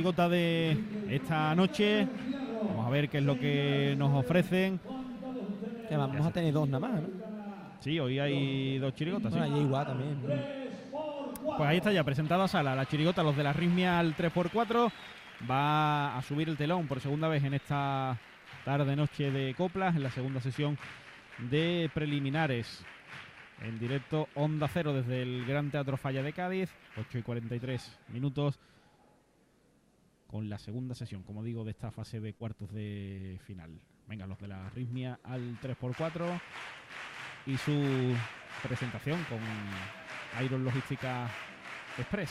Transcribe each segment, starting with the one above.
chirigota de esta noche. Vamos a ver qué es lo que nos ofrecen. vamos a tener dos nada más, ¿no? Sí, hoy hay dos chirigotas. Bueno, sí. igual también. Pues ahí está ya presentada Sala, la chirigota, los de la Rismia al 3x4. Va a subir el telón por segunda vez en esta tarde-noche de coplas, en la segunda sesión de preliminares. En directo Onda Cero desde el Gran Teatro Falla de Cádiz, 8 y 43 minutos con la segunda sesión, como digo, de esta fase de cuartos de final. Venga, los de la Rismia al 3x4 y su presentación con Iron Logística Express.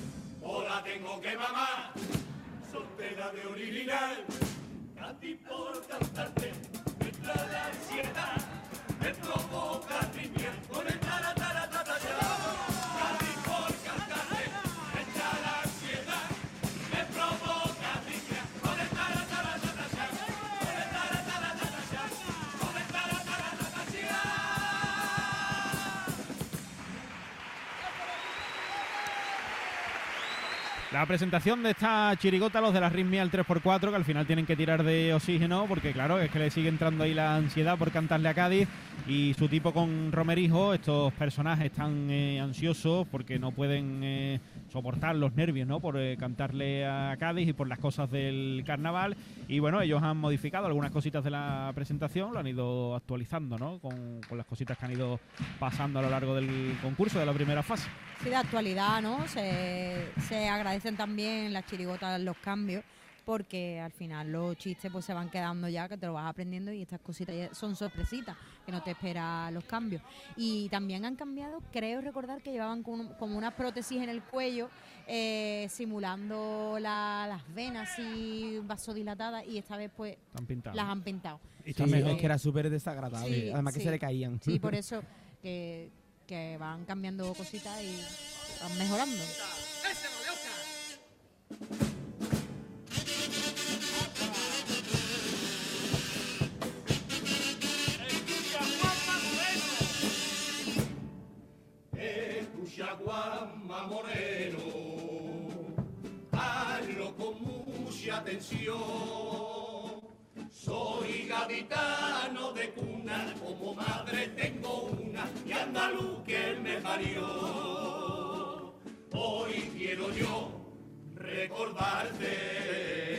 o tengo que mamar, soltera de original, a ti por cantarte. Presentación de esta chirigota, los de la ritmia al 3x4, que al final tienen que tirar de oxígeno, porque claro, es que le sigue entrando ahí la ansiedad por cantarle a Cádiz. Y su tipo con Romerijo, estos personajes están eh, ansiosos porque no pueden eh, soportar los nervios, ¿no? Por eh, cantarle a Cádiz y por las cosas del carnaval. Y bueno, ellos han modificado algunas cositas de la presentación, lo han ido actualizando, ¿no? Con, las cositas que han ido pasando a lo largo del concurso de la primera fase. Sí, de actualidad, ¿no? Se, se agradecen también las chirigotas los cambios porque al final los chistes pues se van quedando ya, que te lo vas aprendiendo y estas cositas son sorpresitas, que no te espera los cambios. Y también han cambiado, creo recordar que llevaban como, unas prótesis en el cuello, eh, simulando las venas y vasodilatadas y esta vez pues las han pintado. Y también es que era súper desagradable, además que se le caían. Sí, por eso que que van cambiando cositas y van mejorando. Moreno, hazlo con mucha atención. Soy gaditano de cuna, como madre tengo una y andaluz que me parió. Hoy quiero yo recordarte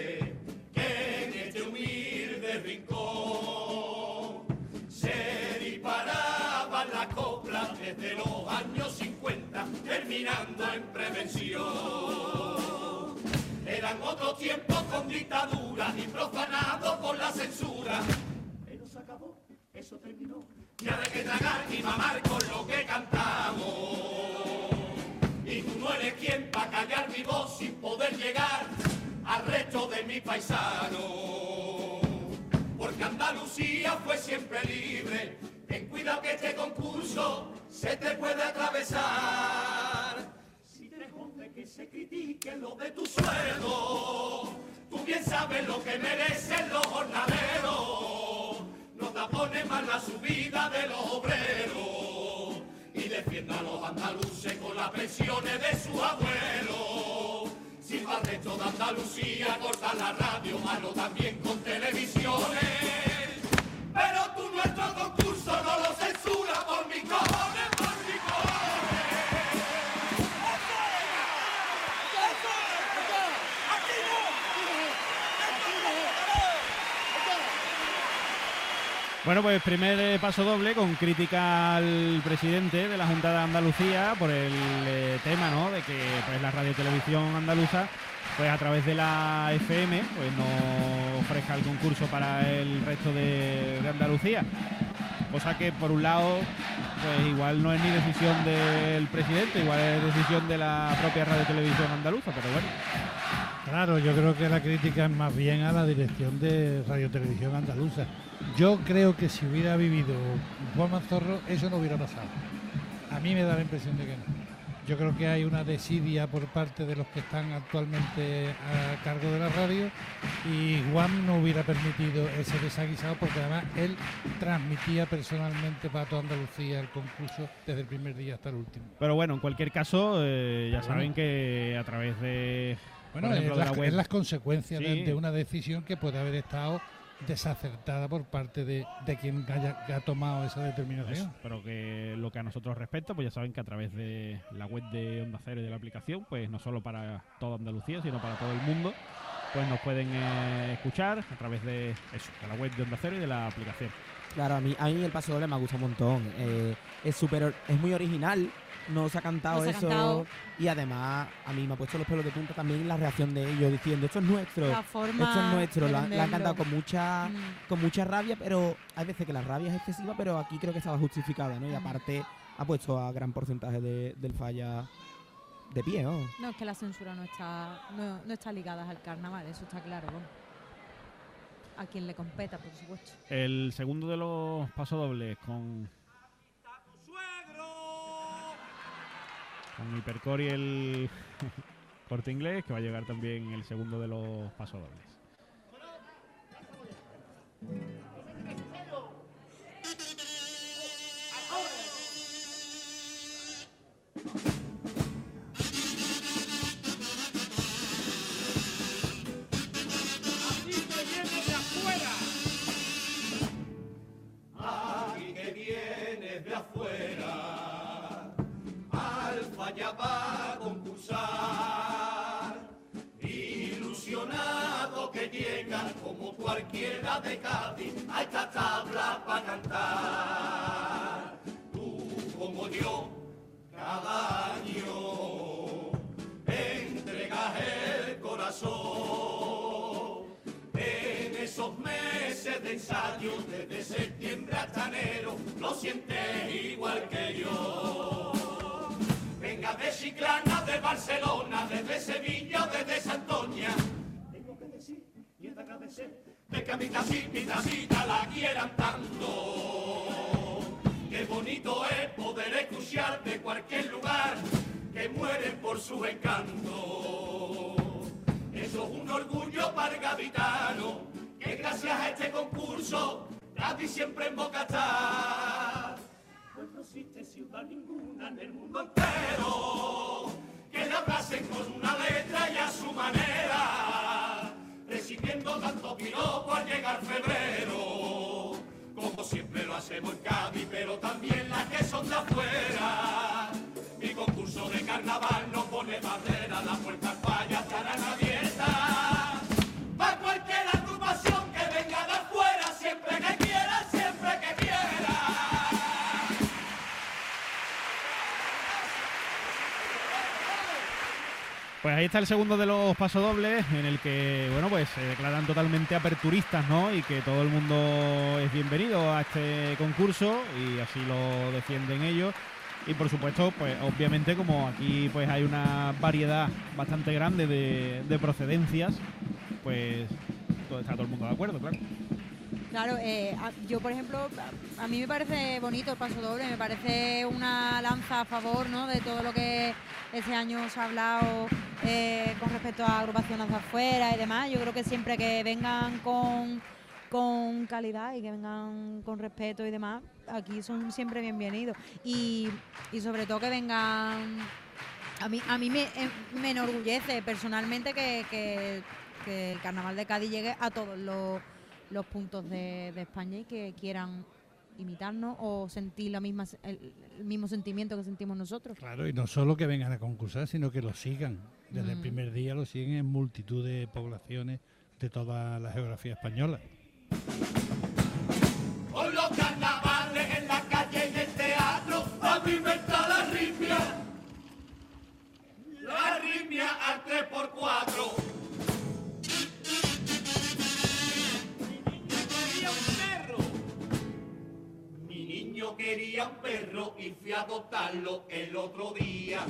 terminando en prevención. Eran otros tiempos con dictadura y profanados por la censura. Pero se acabó, eso terminó. Y ahora hay que tragar y mamar con lo que cantamos. Y tú no eres quien para callar mi voz sin poder llegar al resto de mi paisano. Porque Andalucía fue siempre libre. Ten cuidado que este concurso se te puede atravesar. Si te jode que se critique lo de tu sueldo, tú bien sabes lo que merecen los jornaleros. No tapones más la subida de los obreros y defienda a los andaluces con las pensiones de sus abuelos. Si va el resto de Andalucía, corta la radio, malo también con televisiones. Pero tú nuestro concurso no lo censura por mi cojones, Bueno, pues primer eh, paso doble con crítica al presidente de la Junta de Andalucía por el eh, tema, ¿no? De que pues la radio televisión andaluza, pues a través de la FM, pues no ofrezca el concurso para el resto de, de Andalucía. Cosa que por un lado, pues igual no es ni decisión del presidente, igual es decisión de la propia radio televisión andaluza, pero bueno. Claro, yo creo que la crítica es más bien a la dirección de Radio Televisión Andaluza. Yo creo que si hubiera vivido Juan Manzorro, eso no hubiera pasado. A mí me da la impresión de que no. Yo creo que hay una desidia por parte de los que están actualmente a cargo de la radio y Juan no hubiera permitido ese desaguisado porque además él transmitía personalmente para toda Andalucía el concurso desde el primer día hasta el último. Pero bueno, en cualquier caso, eh, ya saben que a través de, Bueno, por ejemplo, es, de las, la web, es las consecuencias de, Sí. de una decisión que puede haber estado desacertada por parte de, de quien haya que ha tomado esa determinación. Eso, pero que lo que a nosotros respecta, pues ya saben que a través de la web de Onda Cero y de la aplicación, pues no solo para toda Andalucía, sino para todo el mundo, pues nos pueden eh, escuchar a través de eso, de la web de Onda Cero y de la aplicación. Claro, a mí, a mí el paso doble me gusta un montón. Eh, es súper, or- es muy original. No se ha cantado No se ha eso. cantado. Y además, a mí me ha puesto los pelos de punta también la reacción de ellos diciendo, esto es nuestro. La forma Esto es nuestro. La, la han cantado con mucha, Mm. con mucha rabia, pero hay veces que la rabia es excesiva, pero aquí creo que estaba justificada, ¿no? Y Mm. aparte ha puesto a gran porcentaje de- del falla de pie, ¿no? No, es que la censura no está, no, no está ligada al carnaval, eso está claro. A quien le competa, por supuesto. El segundo de los pasodobles con, con Hipercore y el corte inglés, que va a llegar también el segundo de los pasodobles. Que llegas como cualquiera de Cádiz a esta tabla para cantar. Tú como yo, cada año entregas el corazón. En esos meses de ensayo, desde septiembre hasta enero, lo sientes igual que yo. Venga de Chiclana, de Barcelona, desde Sevilla desde Santoña. De agradecer de que a mi la quieran tanto. Qué bonito es poder escuchar de cualquier lugar que mueren por su encanto. Eso es un orgullo para el gaditano, que gracias a este concurso, Cádiz siempre en boca está. Pues no existe ciudad ninguna en el mundo entero que la abracen con una letra y a su manera, recibiendo tanto piropo al llegar febrero. Como siempre lo hacemos en Cádiz, pero también las que son de afuera. Mi concurso de carnaval no pone barrera, la puerta falla para nadie. Pues ahí está el segundo de los pasodobles, en el que, bueno, pues se declaran totalmente aperturistas, ¿no? Y que todo el mundo es bienvenido a este concurso y así lo defienden ellos. Y por supuesto, pues obviamente como aquí pues hay una variedad bastante grande de, de procedencias, pues está todo el mundo de acuerdo, claro. Claro, eh, yo por ejemplo, a, mí me parece bonito el paso doble, me parece una lanza a favor ¿no? de todo lo que este año se ha hablado eh, con respecto a agrupaciones de afuera y demás. Yo creo que siempre que vengan con, con calidad y que vengan con respeto y demás, aquí son siempre bienvenidos. Y, y sobre todo que vengan... A mí, a mí me, eh, enorgullece personalmente que, que- que el Carnaval de Cádiz llegue a todos los los puntos de, de España y que quieran imitarnos o sentir la misma, se- el, el mismo sentimiento que sentimos nosotros. Claro, y no solo que vengan a concursar, sino que lo sigan. Desde el primer día lo siguen en multitud de poblaciones de toda la geografía española. Con los carnavales en la calle y en el teatro, a mí me está la arritmia. La arritmia al 3x4. Quería un perro y fui a adoptarlo el otro día.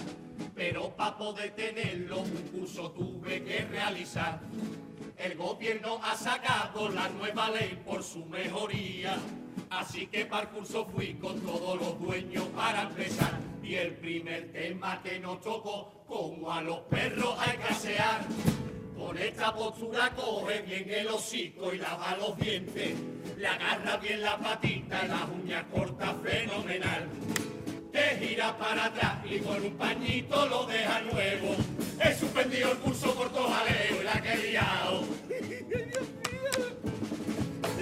Pero para poder tenerlo, un curso tuve que realizar. El gobierno ha sacado la nueva ley por su mejoría. Así que para el curso fui con todos los dueños para empezar. Y el primer tema que nos tocó, como a los perros hay que. Con esta postura coge bien el hocico y lava los dientes. Le agarra bien la patita y las uñas cortas fenomenal. Te gira para atrás y con un pañito lo deja nuevo. He suspendido el curso por tojaleo y la que he liado.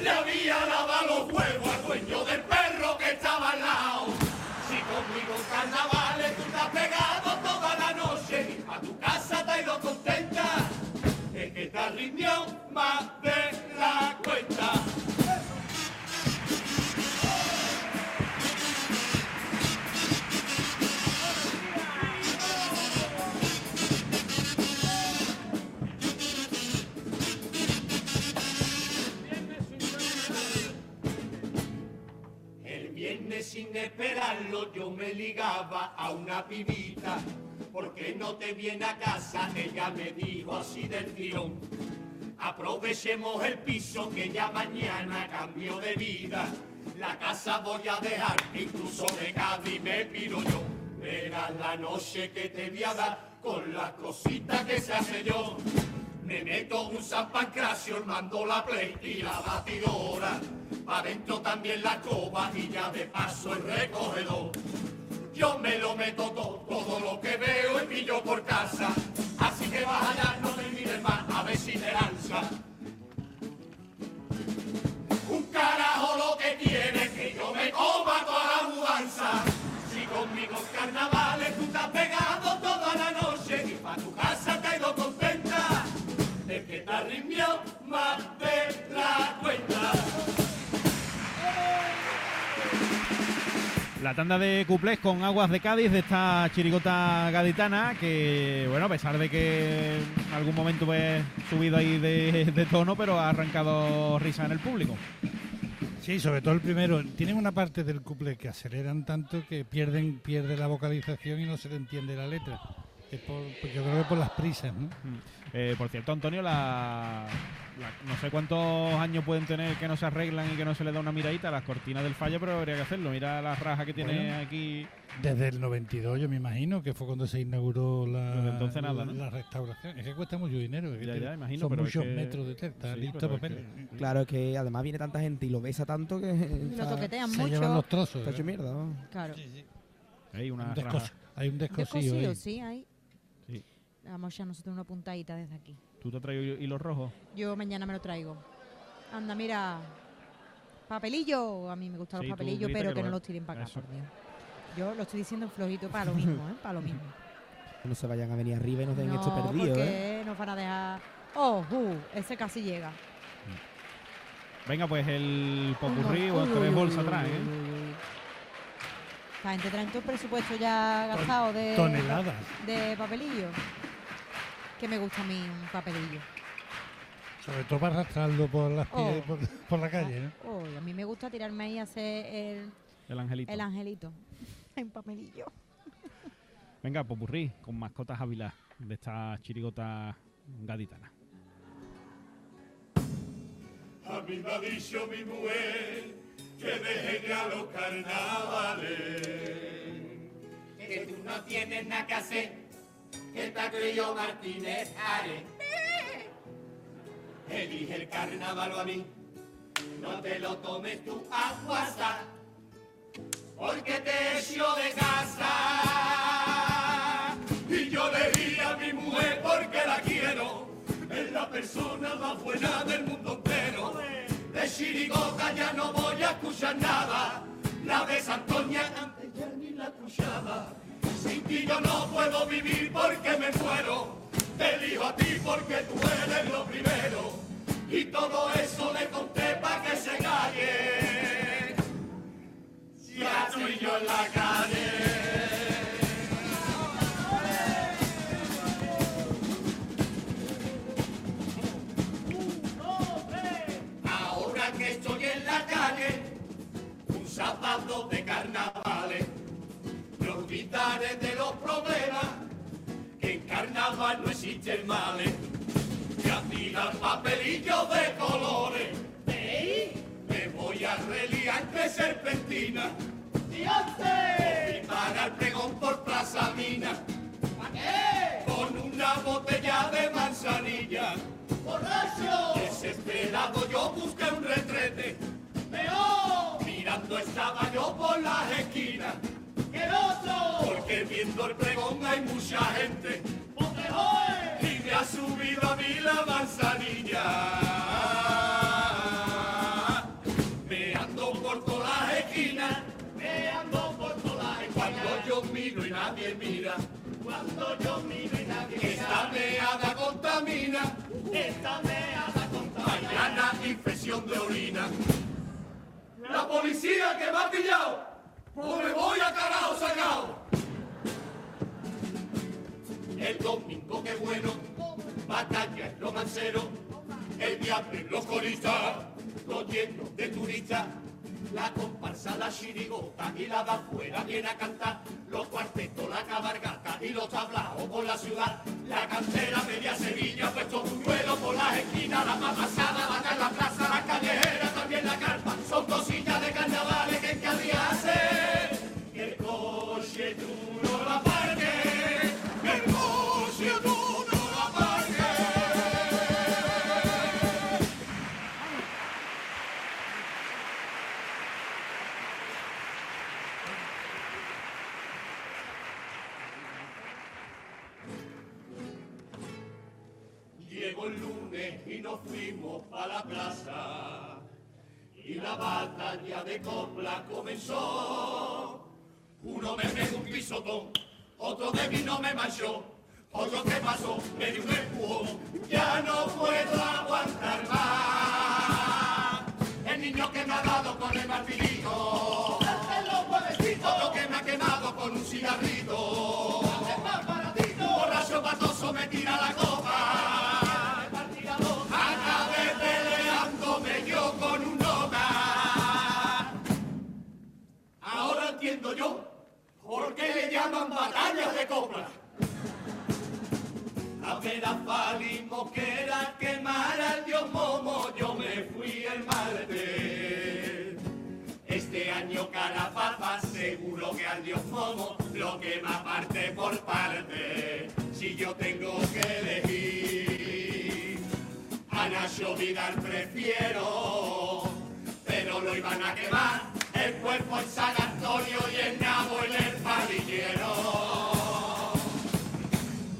Le había lavado los huevos al dueño del perro que estaba al lado. Si conmigo en carnavales tú te pegado toda la noche a tu casa te has ido contenta. Es que te has rindido más de la cuenta. El viernes sin esperarlo yo me ligaba a una pibita. ¿Por qué no te viene a casa? Ella me dijo así del tirón. Aprovechemos el piso que ya mañana cambio de vida. La casa voy a dejar, incluso de Cádiz me piro yo. Verás la noche que te voy a dar con las cositas que se hace yo. Me meto un San Pancracio, mando la play y la batidora. Pa' dentro también la coba y ya de paso el recogedor. Yo me lo meto todo, todo lo que veo y pillo por casa. Así que vas allá, no me mires más, a ver. Un carajo La tanda de cuplés con aguas de Cádiz de esta chirigota gaditana que, bueno, a pesar de que en algún momento pues subido ahí de, tono, pero ha arrancado risa en el público. Sí, sobre todo el primero. Tienen una parte del couple que aceleran tanto que pierden pierde la vocalización y no se entiende la letra. Es por, pues yo creo que por las prisas, ¿no? Eh, por cierto, Antonio, la, la- no sé cuántos años pueden tener que no se arreglan y que no se le da una miradita a las cortinas del fallo, pero habría que hacerlo. Mira la raja que tiene Bueno. aquí. Desde el 92, yo me imagino, que fue cuando se inauguró la, Desde entonces nada, ¿no? la restauración. Es que cuesta mucho dinero. es que Ya, te- ya, imagino, son pero es muchos que- metros de tela, está Sí, listo pero es papel. que- Claro que además viene tanta gente y lo besa tanto que Lo toquetean Se llevan los mucho. trozos. está hecho ¿eh? mierda. ¿no? Claro. Hay una Un descos- hay un descosillo Descosido, ahí. sí, ahí. Vamos ya nosotros una puntadita desde aquí. ¿Tú te has traído hilos rojos? Yo mañana me lo traigo. Anda, mira. Papelillo. A mí me gustan Sí, los papelillos, pero que no los tiren para acá, Eso. por Dios. Yo lo estoy diciendo en flojito para lo mismo, ¿eh? Para lo mismo. Que no se vayan a venir arriba y nos den esto No, perdido, ¿eh? porque nos van a dejar. Oh, uh, ese casi llega. Venga, pues el popurrí, o tres bolsas uy, atrás, ¿eh? Esta gente trae todo el presupuesto ya gastado de, Toneladas. de papelillo. Que me gusta a mí un papelillo. Sobre todo para arrastrarlo por, las Oh. pie- por, por la calle, ¿no? Oh, y a mí me gusta tirarme ahí a hacer el, El angelito. el angelito. En papelillo. Venga, popurrí, con mascotas Ávila de esta chirigota gaditana. A mí me ha dicho mi mujer que deje ya los carnavales. Que tú no tienes nada que hacer, ha creído Martínez Ares. Elige el carnaval a mí, no te lo tomes tú a porque te echo de casa. Y yo le di a mi mujer porque la quiero, es la persona más buena del mundo entero. De chirigota ya no voy a escuchar nada, la de Santoña antes ya ni la escuchaba. Sin ti yo no puedo vivir porque me muero, te elijo a ti porque tú eres lo primero. Y todo eso le conté para que se calle. Ya estoy yo en la calle. Ahora que estoy en la calle, un zapato de carnavales, olvidaré de los problemas, que en carnaval no existen males. Y a tirar papelillos de colores, me voy a reliar entre serpentina. Y para el pregón por Plaza Mina, con una botella de manzanilla. ¡Borracho! Desesperado yo busqué un retrete. ¡Peor! Mirando estaba yo por las esquinas. Viendo el pregón hay mucha gente. Y me ha subido a mí la manzanilla. Me ando por todas las esquinas. Me ando por todas las esquinas. Cuando yo miro y nadie mira. Cuando yo miro y nadie mira. Esta meada contamina. Esta meada contamina. Mañana infección de orina. La policía que me ha pillado. Pues me voy a carajo sacado. El domingo qué bueno, batalla en romancero, el diablo los coristas, lo lleno de turistas, la comparsa, la chirigota y la de afuera viene a cantar, los cuartetos, la cabargata y los tablaos por la ciudad, la cantera media Sevilla, puesto un duelo por las esquinas, la más pasada, la en la plaza, la callejera, también la carpa, son cosillas Llegó el lunes y nos fuimos a la plaza y la batalla de copla comenzó. Uno me pegó un pisotón, otro de mí no me manchó, otro que pasó me dio un empujón. Ya no puedo aguantar más. El niño que me ha dado con el martillo, otro que me ha quemado con un cigarrito. Borracho patoso me tira la llaman batallas de copla. A ver a Fali Moquera quemar al dios Momo, yo me fui el martes. Este año Carafafa seguro que al dios Momo lo quema parte por parte. Si yo tengo que elegir, a Nacho Vidal prefiero, pero lo iban a quemar el cuerpo en San Antonio y el nabo en el palillero.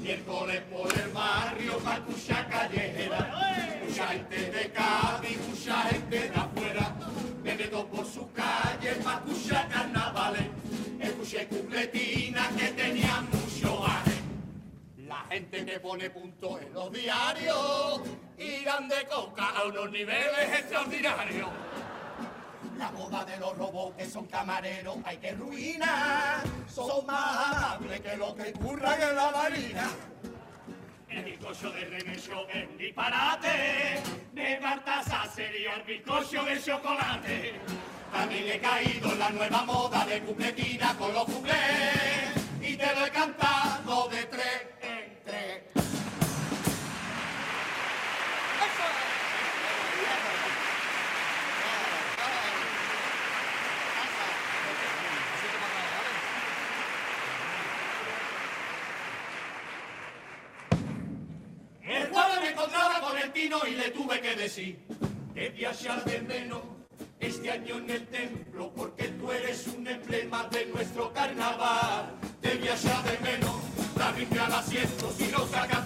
Miércoles por el barrio, Pacucha callejera, mucha gente de Cádiz, mucha gente de afuera, meto por sus calles, Pacucha carnavales, escuché cupletinas que tenían mucho aje, gente que pone punto en los diarios irán de coca a unos niveles extraordinarios. La moda de los robots que son camareros hay que ruinar, son más amables que los que curran en la marina. El bizcocho de remesio es disparate, de Baltasar sería el bizcocho de chocolate. También he caído en la nueva moda de cupletina con los cuplés y te lo he cantado de tres encontraba con el Tino y le tuve que decir que voy a echar de menos este año en el templo porque tú eres un emblema de nuestro carnaval. Te voy a echar de menos la rifle al asiento si no sacas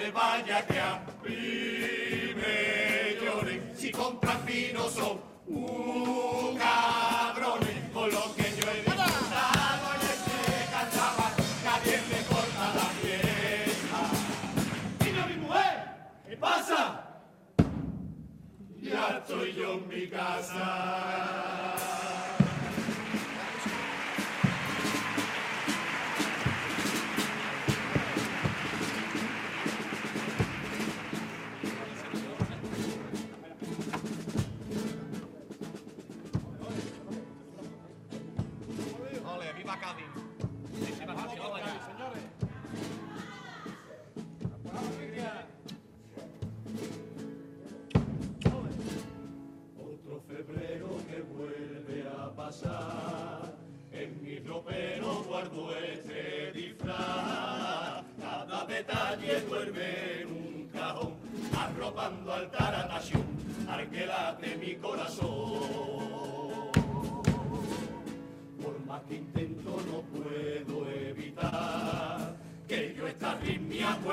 me vaya que a mí me lloren, si contra mí no son un cabrones, con lo que yo he disfrutado en este carnaval, nadie me corta la fiesta. Dime a mi mujer, ¿qué pasa? Ya estoy yo en mi casa.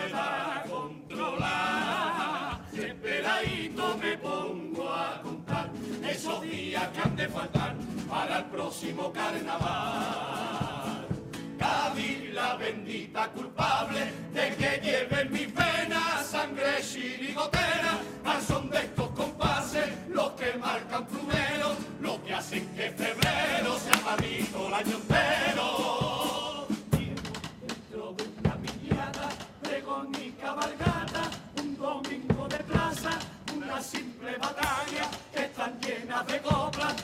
Pueda controlar. Esperadito me pongo a contar esos días que han de faltar para el próximo carnaval. Cádiz, la bendita culpable de que lleve en mis venas sangre chirigotera, al son de estos compases, los que marcan primero, los que hacen que febrero sea malito el año entero. Simple batalla, que están llenas de coplas,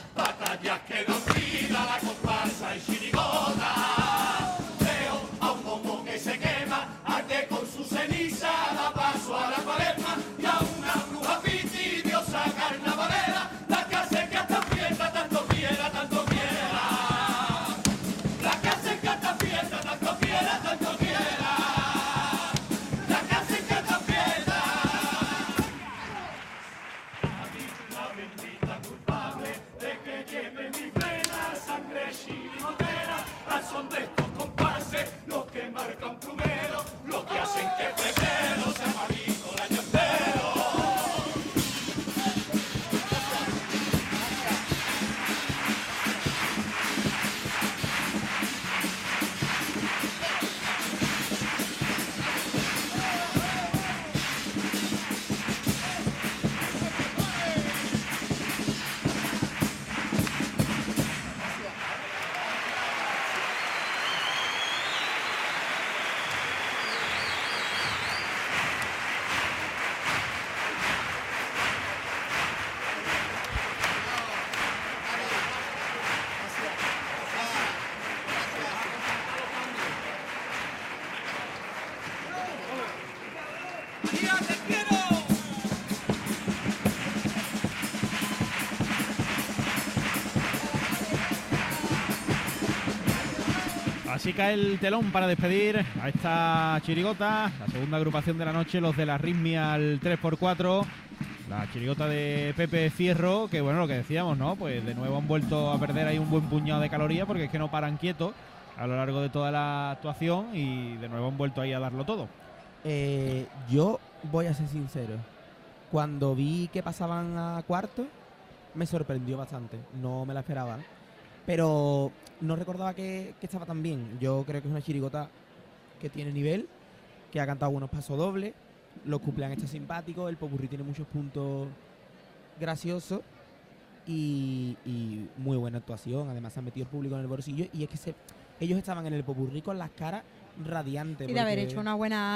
cae el telón para despedir a esta chirigota, la segunda agrupación de la noche, los de la Ritmia al 3x4. La chirigota de Pepe Fierro, que bueno, lo que decíamos, ¿no? Pues de nuevo han vuelto a perder ahí un buen puñado de calorías porque es que no paran quietos a lo largo de toda la actuación y de nuevo han vuelto ahí a darlo todo. Eh, yo voy a ser sincero. Cuando vi que pasaban a cuarto, me sorprendió bastante. No me la esperaba. Pero no recordaba que, que estaba tan bien. Yo creo que es una chirigota que tiene nivel, que ha cantado buenos pasos dobles. Los cumpleaños está simpáticos, el popurrí tiene muchos puntos graciosos y, y muy buena actuación. Además, se han metido el público en el bolsillo y es que se, ellos estaban en el popurrí con las caras radiantes. Y de haber hecho una buena